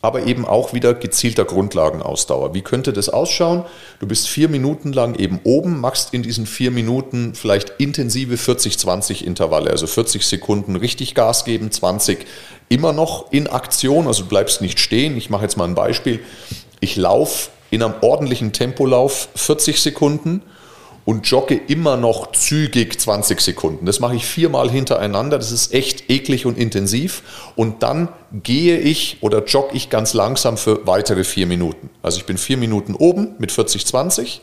Speaker 1: aber eben auch wieder gezielter Grundlagenausdauer. Wie könnte das ausschauen? Du bist vier Minuten lang eben oben, machst in diesen vier Minuten vielleicht intensive 40-20 Intervalle, also 40 Sekunden richtig Gas geben, 20 immer noch in Aktion, also du bleibst nicht stehen. Ich mache jetzt mal ein Beispiel. Ich laufe in einem ordentlichen Tempolauf 40 Sekunden und jogge immer noch zügig 20 Sekunden. Das mache ich viermal hintereinander. Das ist echt eklig und intensiv. Und dann gehe ich oder jogge ich ganz langsam für weitere vier Minuten. Also ich bin vier Minuten oben mit 40, 20.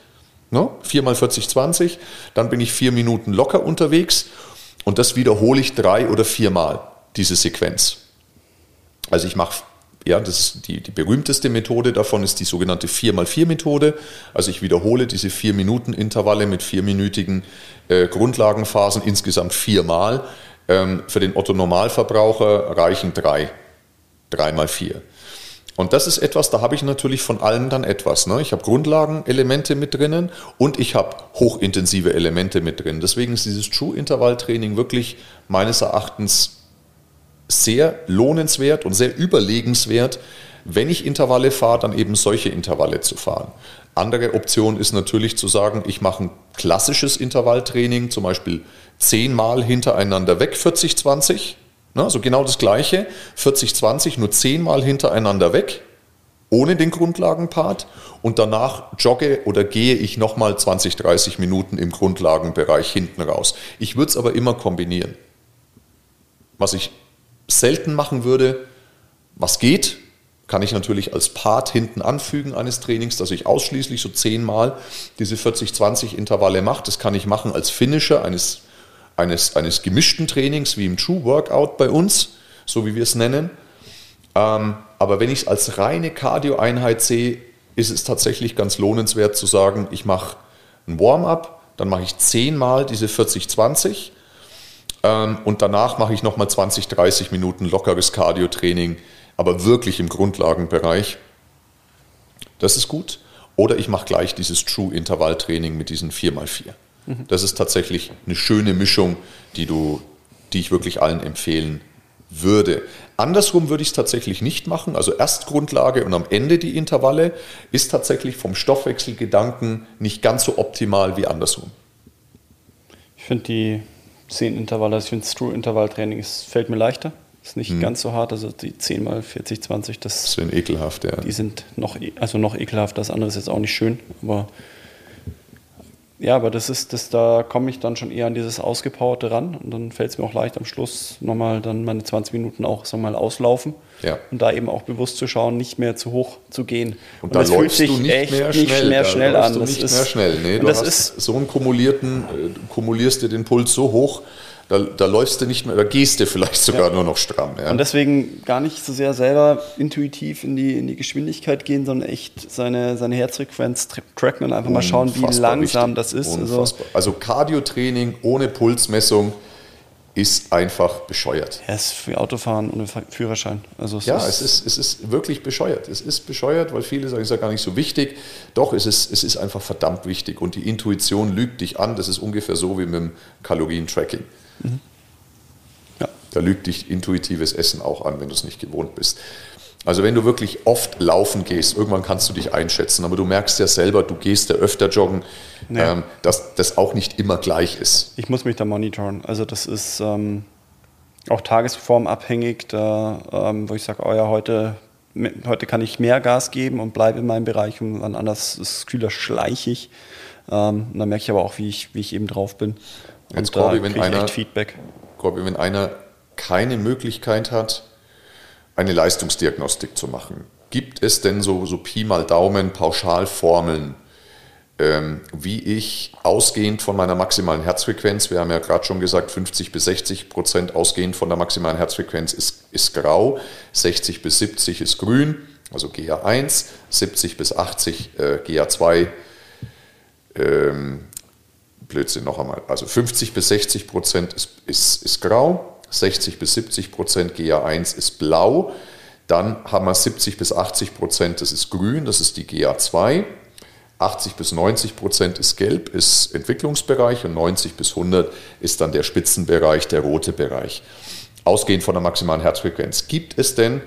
Speaker 1: Ne? Viermal 40, 20. Dann bin ich vier Minuten locker unterwegs. Und das wiederhole ich drei oder viermal, diese Sequenz. Also ich mache ja, das die, die berühmteste Methode davon ist die sogenannte 4x4-Methode. Also ich wiederhole diese 4-Minuten-Intervalle mit vierminütigen äh, Grundlagenphasen insgesamt viermal. Ähm, für den Otto-Normalverbraucher reichen drei, drei mal vier. Und das ist etwas, da habe ich natürlich von allen dann etwas. Ne? Ich habe Grundlagenelemente mit drinnen und ich habe hochintensive Elemente mit drin. Deswegen ist dieses True-Intervall-Training wirklich meines Erachtens sehr lohnenswert und sehr überlegenswert, wenn ich Intervalle fahre, dann eben solche Intervalle zu fahren. Andere Option ist natürlich zu sagen, ich mache ein klassisches Intervalltraining, zum Beispiel zehnmal hintereinander weg, 40-20. Also genau das gleiche, 40-20, nur zehnmal hintereinander weg, ohne den Grundlagenpart. Und danach jogge oder gehe ich nochmal 20, 30 Minuten im Grundlagenbereich hinten raus. Ich würde es aber immer kombinieren. Was ich selten machen würde, was geht, kann ich natürlich als Part hinten anfügen eines Trainings, dass ich ausschließlich so zehnmal diese 40-20 Intervalle mache. Das kann ich machen als Finisher eines, eines, eines gemischten Trainings, wie im True Workout bei uns, so wie wir es nennen. Ähm, aber wenn ich es als reine Cardio-Einheit sehe, ist es tatsächlich ganz lohnenswert zu sagen, ich mache ein Warm-up, dann mache ich zehnmal diese 40-20 ähm, und danach mache ich nochmal 20, 30 Minuten lockeres Cardio-Training aber wirklich im Grundlagenbereich. Das ist gut. Oder ich mache gleich dieses True-Intervalltraining mit diesen 4x4. Mhm. Das ist tatsächlich eine schöne Mischung, die, du, die ich wirklich allen empfehlen würde. Andersrum würde ich es tatsächlich nicht machen. Also erst Grundlage und am Ende die Intervalle ist tatsächlich vom Stoffwechselgedanken nicht ganz so optimal wie andersrum.
Speaker 2: Ich finde die 10 Intervalle, ich finde das True-Intervalltraining fällt mir leichter. Ist nicht hm. ganz so hart, also die 10 mal 40, 20, das
Speaker 1: sind ekelhaft, ja.
Speaker 2: Die sind noch, e, also noch ekelhaft, das andere ist jetzt auch nicht schön, aber ja, aber das ist, das, da komme ich dann schon eher an dieses Ausgepowerte ran und dann fällt es mir auch leicht am Schluss nochmal dann meine 20 Minuten auch sag mal, auslaufen.
Speaker 1: Ja.
Speaker 2: Und da eben auch bewusst zu schauen, nicht mehr zu hoch zu gehen.
Speaker 1: Und, und da das fühlt sich du nicht echt mehr schnell, nicht mehr schnell
Speaker 2: an.
Speaker 1: Du
Speaker 2: das
Speaker 1: nicht ist, mehr schnell. Nee, du hast ist, so einen kumulierten, äh, du kumulierst dir den Puls so hoch, da, da läufst du nicht mehr, da gehst du vielleicht sogar ja. nur noch stramm.
Speaker 2: Ja. Und deswegen gar nicht so sehr selber intuitiv in die, in die Geschwindigkeit gehen, sondern echt seine, seine Herzfrequenz tracken und einfach mal schauen, wie langsam wichtig. das ist.
Speaker 1: Also, also Cardio-Training ohne Pulsmessung ist einfach bescheuert.
Speaker 2: Ja, ist für Autofahren ohne Führerschein.
Speaker 1: Also es ja, ist es, ist, es ist wirklich bescheuert. Es ist bescheuert, weil viele sagen, es ist ja gar nicht so wichtig. Doch, es ist, es ist einfach verdammt wichtig. Und die Intuition lügt dich an. Das ist ungefähr so wie mit dem Kalorien-Tracking. Mhm. Ja. Da lügt dich intuitives Essen auch an, wenn du es nicht gewohnt bist. Also wenn du wirklich oft laufen gehst, irgendwann kannst du dich einschätzen, aber du merkst ja selber, du gehst ja öfter joggen, nee. ähm, dass das auch nicht immer gleich ist.
Speaker 2: Ich muss mich da monitoren. Also das ist ähm, auch tagesformabhängig, da, ähm, wo ich sage, oh ja, heute, heute kann ich mehr Gas geben und bleibe in meinem Bereich und wann anders ist es kühler schleichig. Ähm, und dann merke ich aber auch, wie ich, wie ich eben drauf bin.
Speaker 1: Jetzt Corby, wenn einer, Feedback. Corby, wenn einer keine Möglichkeit hat, eine Leistungsdiagnostik zu machen, gibt es denn so, so Pi mal Daumen Pauschalformeln, wie ich ausgehend von meiner maximalen Herzfrequenz, wir haben ja gerade schon gesagt, 50 bis 60 Prozent ausgehend von der maximalen Herzfrequenz ist, ist grau, 60 bis 70 ist grün, also GA1, 70 bis 80 äh, GA2, ähm, Blödsinn noch einmal. Also 50 bis 60 Prozent ist, ist, ist grau, 60 bis 70 Prozent GA1 ist blau. Dann haben wir 70 bis 80 Prozent, das ist grün, das ist die GA2. 80 bis 90 Prozent ist gelb, ist Entwicklungsbereich und 90 bis 100 ist dann der Spitzenbereich, der rote Bereich. Ausgehend von der maximalen Herzfrequenz. Gibt es denn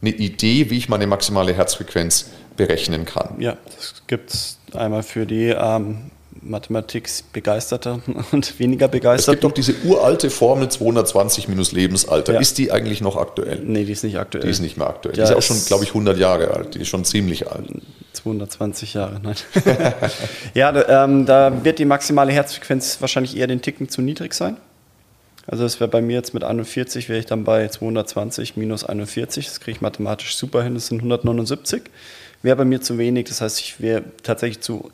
Speaker 1: eine Idee, wie ich meine maximale Herzfrequenz berechnen kann?
Speaker 2: Ja, das gibt es einmal für die ähm, Mathematik begeisterter und weniger begeisterter.
Speaker 1: Es gibt doch diese uralte Formel 220 minus Lebensalter. Ja. Ist die eigentlich noch aktuell?
Speaker 2: Nee, die ist nicht aktuell.
Speaker 1: Die ist nicht mehr aktuell. Ja, die ist auch schon, glaube ich, 100 Jahre alt. Die ist schon ziemlich alt.
Speaker 2: 220 Jahre, nein. ja, da, ähm, da wird die maximale Herzfrequenz wahrscheinlich eher den Ticken zu niedrig sein. Also das wäre bei mir jetzt mit 41, wäre ich dann bei 220 minus 41. Das kriege ich mathematisch super hin, das sind 179. Wäre bei mir zu wenig, das heißt, ich wäre tatsächlich zu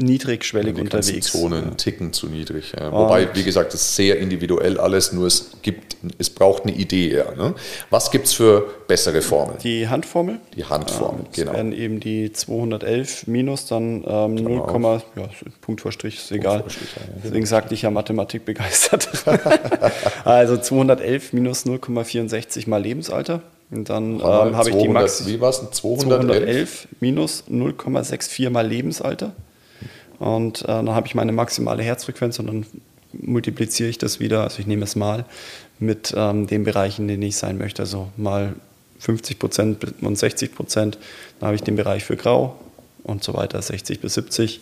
Speaker 2: niedrigschwellig die unterwegs.
Speaker 1: Zonen ja. ticken zu niedrig. Ja. Wobei, wie gesagt, das ist sehr individuell alles, nur es gibt, es braucht eine Idee. Ja, ne? Was gibt es für bessere Formeln?
Speaker 2: Die Handformel.
Speaker 1: Die Handformel,
Speaker 2: ja, genau. wären eben die 211 minus dann ähm, 0, ja, Punkt vor Strich, ist egal. Strich, Deswegen sagte ich ja Mathematik begeistert. also 211 minus 0,64 mal Lebensalter. Und dann ähm, habe ich die Max.
Speaker 1: Wie war es? 211? 211
Speaker 2: minus 0,64 mal Lebensalter. Und äh, dann habe ich meine maximale Herzfrequenz und dann multipliziere ich das wieder, also ich nehme es mal, mit ähm, den Bereichen, in denen ich sein möchte. Also mal 50 Prozent und 60 Prozent. Dann habe ich den Bereich für Grau und so weiter, 60 bis 70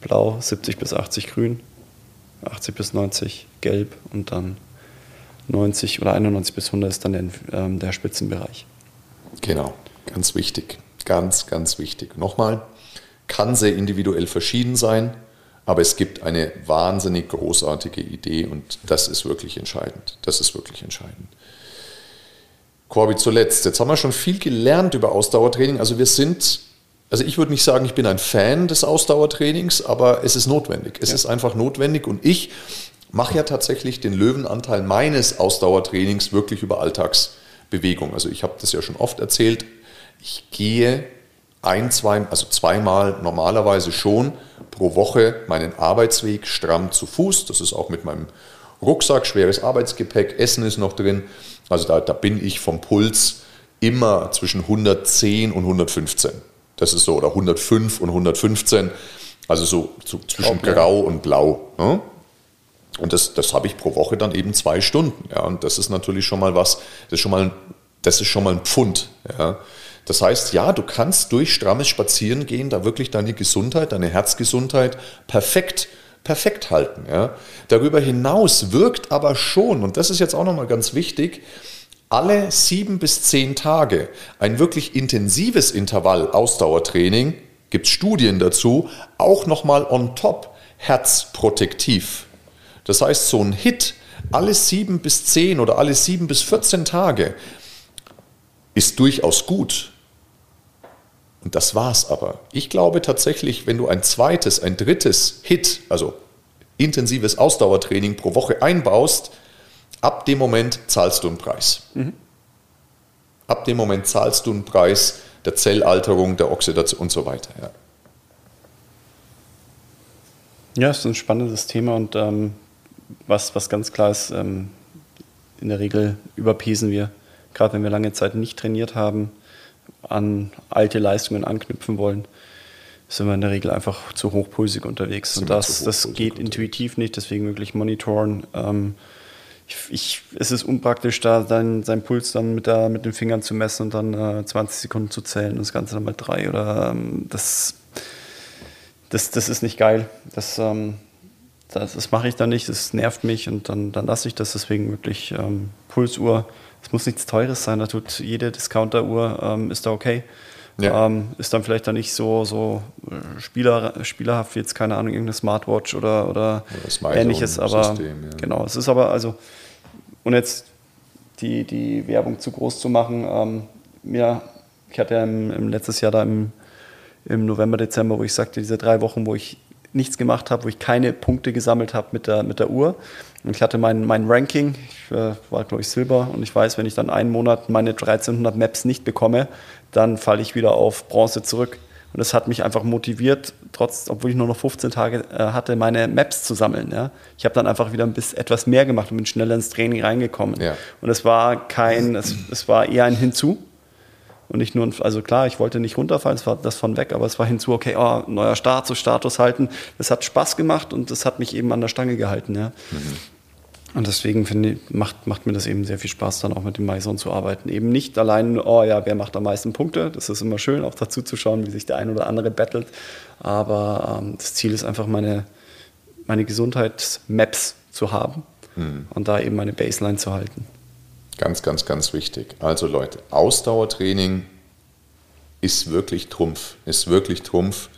Speaker 2: Blau, 70 bis 80 Grün, 80 bis 90 Gelb und dann 90 oder 91 bis 100 ist dann der, ähm, der Spitzenbereich.
Speaker 1: Genau, ganz wichtig, ganz, ganz wichtig. Nochmal, kann sehr individuell verschieden sein, aber es gibt eine wahnsinnig großartige Idee und das ist wirklich entscheidend. Das ist wirklich entscheidend. Corby zuletzt. Jetzt haben wir schon viel gelernt über Ausdauertraining. Also wir sind, also ich würde nicht sagen, ich bin ein Fan des Ausdauertrainings, aber es ist notwendig. Es ja. ist einfach notwendig und ich mache ja tatsächlich den Löwenanteil meines Ausdauertrainings wirklich über Alltagsbewegung. Also ich habe das ja schon oft erzählt. Ich gehe ein, zwei, also zweimal normalerweise schon pro Woche meinen Arbeitsweg stramm zu Fuß. Das ist auch mit meinem Rucksack, schweres Arbeitsgepäck, Essen ist noch drin. Also da, da bin ich vom Puls immer zwischen 110 und 115. Das ist so, oder 105 und 115. Also so, so zwischen okay. Grau und Blau. Ne? Und das, das habe ich pro Woche dann eben zwei Stunden. Ja? Und das ist natürlich schon mal was, das ist schon mal, das ist schon mal ein Pfund. Ja? Das heißt, ja, du kannst durch strammes Spazierengehen da wirklich deine Gesundheit, deine Herzgesundheit perfekt perfekt halten. Ja. Darüber hinaus wirkt aber schon, und das ist jetzt auch nochmal ganz wichtig, alle sieben bis zehn Tage ein wirklich intensives Intervall Ausdauertraining, gibt es Studien dazu, auch nochmal on top herzprotektiv. Das heißt, so ein Hit alle sieben bis zehn oder alle sieben bis 14 Tage ist durchaus gut. Und das war's aber. Ich glaube tatsächlich, wenn du ein zweites, ein drittes Hit, also intensives Ausdauertraining pro Woche einbaust, ab dem Moment zahlst du einen Preis. Mhm. Ab dem Moment zahlst du einen Preis der Zellalterung, der Oxidation und so weiter. Ja,
Speaker 2: ja ist ein spannendes Thema und ähm, was, was ganz klar ist, ähm, in der Regel überpesen wir, gerade wenn wir lange Zeit nicht trainiert haben, an alte Leistungen anknüpfen wollen, sind wir in der Regel einfach zu hochpulsig unterwegs. Sind und das, das geht unterwegs. intuitiv nicht, deswegen wirklich monitoren. Ähm, ich, ich, es ist unpraktisch, da sein, seinen Puls dann mit, der, mit den Fingern zu messen und dann äh, 20 Sekunden zu zählen und das Ganze dann mal drei. Oder ähm, das, das, das ist nicht geil. Das, ähm, das, das mache ich dann nicht, das nervt mich und dann, dann lasse ich das. Deswegen wirklich ähm, Pulsuhr. Es muss nichts Teures sein, da tut jede Discounter-Uhr, ähm, ist da okay. Ja. Ähm, ist dann vielleicht dann nicht so, so äh, spieler, spielerhaft wie jetzt, keine Ahnung, irgendeine Smartwatch oder, oder, oder ähnliches. Aber System, ja. genau, es ist aber also, und jetzt die, die Werbung zu groß zu machen, ähm, ja, ich hatte ja im, im letztes Jahr da im, im November, Dezember, wo ich sagte, diese drei Wochen, wo ich nichts gemacht habe, wo ich keine Punkte gesammelt habe mit der, mit der Uhr. Und ich hatte mein, mein Ranking, ich äh, war glaube ich Silber und ich weiß, wenn ich dann einen Monat meine 1300 Maps nicht bekomme, dann falle ich wieder auf Bronze zurück. Und das hat mich einfach motiviert, trotz, obwohl ich nur noch 15 Tage äh, hatte, meine Maps zu sammeln. Ja? Ich habe dann einfach wieder ein bisschen etwas mehr gemacht und bin schneller ins Training reingekommen. Ja. Und es war kein, es, es war eher ein Hinzu. Und nicht nur, also klar, ich wollte nicht runterfallen, es war das von weg, aber es war hinzu, okay, oh, neuer Start, so Status halten. Das hat Spaß gemacht und das hat mich eben an der Stange gehalten. Ja. Mhm. Und deswegen finde ich, macht, macht mir das eben sehr viel Spaß, dann auch mit dem Maison zu arbeiten. Eben nicht allein, oh ja, wer macht am meisten Punkte. Das ist immer schön, auch dazu zu schauen, wie sich der ein oder andere battelt. Aber ähm, das Ziel ist einfach, meine, meine Gesundheitsmaps zu haben mhm. und da eben meine Baseline zu halten.
Speaker 1: Ganz, ganz, ganz wichtig. Also Leute, Ausdauertraining ist wirklich Trumpf, ist wirklich Trumpf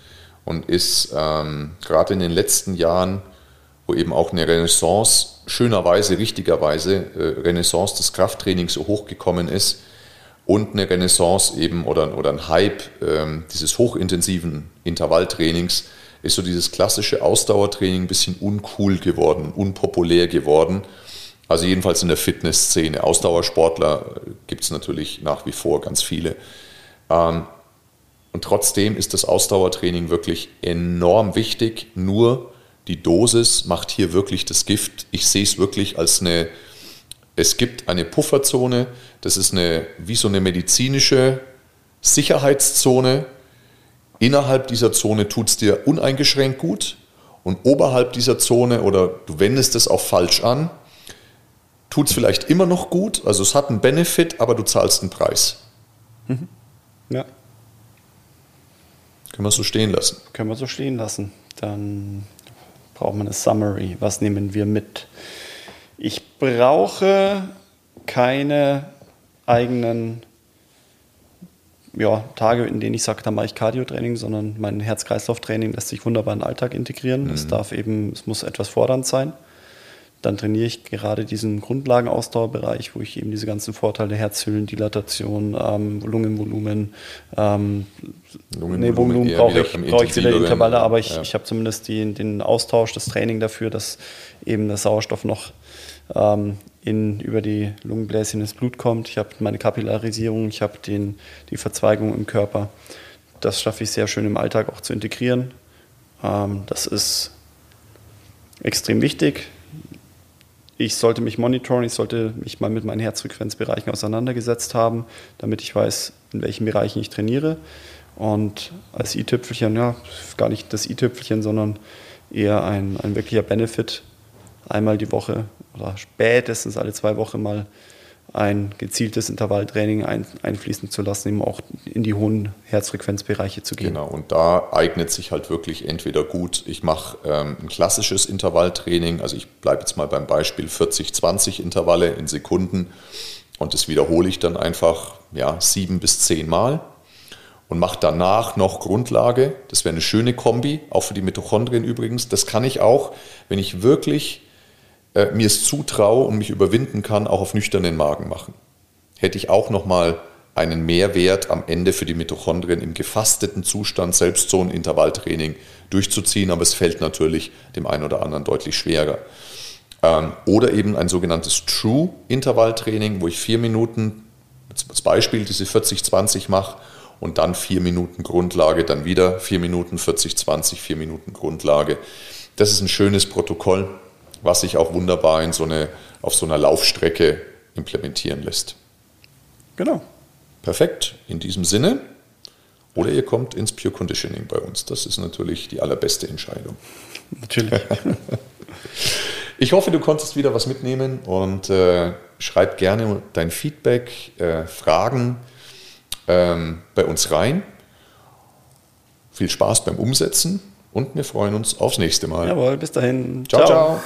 Speaker 1: und ist ähm, gerade in den letzten Jahren, wo eben auch eine Renaissance schönerweise, richtigerweise äh, Renaissance des Krafttrainings so hochgekommen ist und eine Renaissance eben oder, oder ein Hype ähm, dieses hochintensiven Intervalltrainings ist so dieses klassische Ausdauertraining ein bisschen uncool geworden, unpopulär geworden. Also jedenfalls in der Fitnessszene. Ausdauersportler gibt es natürlich nach wie vor ganz viele. Ähm, und trotzdem ist das Ausdauertraining wirklich enorm wichtig. Nur die Dosis macht hier wirklich das Gift. Ich sehe es wirklich als eine, es gibt eine Pufferzone, das ist eine, wie so eine medizinische Sicherheitszone. Innerhalb dieser Zone tut es dir uneingeschränkt gut und oberhalb dieser Zone oder du wendest es auch falsch an, tut es vielleicht immer noch gut. Also es hat einen Benefit, aber du zahlst einen Preis. Mhm. Ja. Können wir so stehen lassen.
Speaker 2: Können wir so stehen lassen. Dann braucht man eine Summary. Was nehmen wir mit? Ich brauche keine eigenen ja, Tage, in denen ich sage, da mache ich Cardio-Training, sondern mein Herz-Kreislauf-Training lässt sich wunderbar in den Alltag integrieren. Mhm. Es darf eben, es muss etwas fordernd sein. Dann trainiere ich gerade diesen Grundlagenausdauerbereich, wo ich eben diese ganzen Vorteile, Herzhüllen, Dilatation, ähm, Lungenvolumen, ähm, Lungenvolumen, nee, Volumen brauche ich, brauch ich wieder Intervalle, aber ich, ja. ich habe zumindest die, den Austausch, das Training dafür, dass eben der Sauerstoff noch ähm, in, über die Lungenbläschen ins Blut kommt. Ich habe meine Kapillarisierung, ich habe die Verzweigung im Körper. Das schaffe ich sehr schön im Alltag auch zu integrieren. Ähm, das ist extrem wichtig ich sollte mich monitoren, ich sollte mich mal mit meinen Herzfrequenzbereichen auseinandergesetzt haben, damit ich weiß, in welchen Bereichen ich trainiere. Und als i-Tüpfelchen, ja, gar nicht das i-Tüpfelchen, sondern eher ein, ein wirklicher Benefit, einmal die Woche oder spätestens alle zwei Wochen mal ein gezieltes Intervalltraining ein, einfließen zu lassen, eben auch in die hohen Herzfrequenzbereiche zu gehen.
Speaker 1: Genau, und da eignet sich halt wirklich entweder gut, ich mache ähm, ein klassisches Intervalltraining, also ich bleibe jetzt mal beim Beispiel 40-20 Intervalle in Sekunden und das wiederhole ich dann einfach ja, sieben bis zehn Mal und mache danach noch Grundlage. Das wäre eine schöne Kombi, auch für die Mitochondrien übrigens. Das kann ich auch, wenn ich wirklich äh, mir es zutraue und mich überwinden kann, auch auf nüchternen Magen machen. Hätte ich auch nochmal einen Mehrwert am Ende für die Mitochondrien im gefasteten Zustand, selbst so ein Intervalltraining durchzuziehen, aber es fällt natürlich dem einen oder anderen deutlich schwerer. Ähm, oder eben ein sogenanntes True-Intervalltraining, wo ich vier Minuten, als Beispiel diese 40-20 mache und dann vier Minuten Grundlage, dann wieder vier Minuten 40-20, vier Minuten Grundlage. Das ist ein schönes Protokoll, was sich auch wunderbar in so eine, auf so einer Laufstrecke implementieren lässt.
Speaker 2: Genau.
Speaker 1: Perfekt. In diesem Sinne. Oder ihr kommt ins Pure Conditioning bei uns. Das ist natürlich die allerbeste Entscheidung.
Speaker 2: Natürlich.
Speaker 1: ich hoffe, du konntest wieder was mitnehmen und äh, schreib gerne dein Feedback, äh, Fragen ähm, bei uns rein. Viel Spaß beim Umsetzen und wir freuen uns aufs nächste Mal.
Speaker 2: Jawohl, bis dahin.
Speaker 1: ciao. ciao.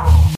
Speaker 1: ciao.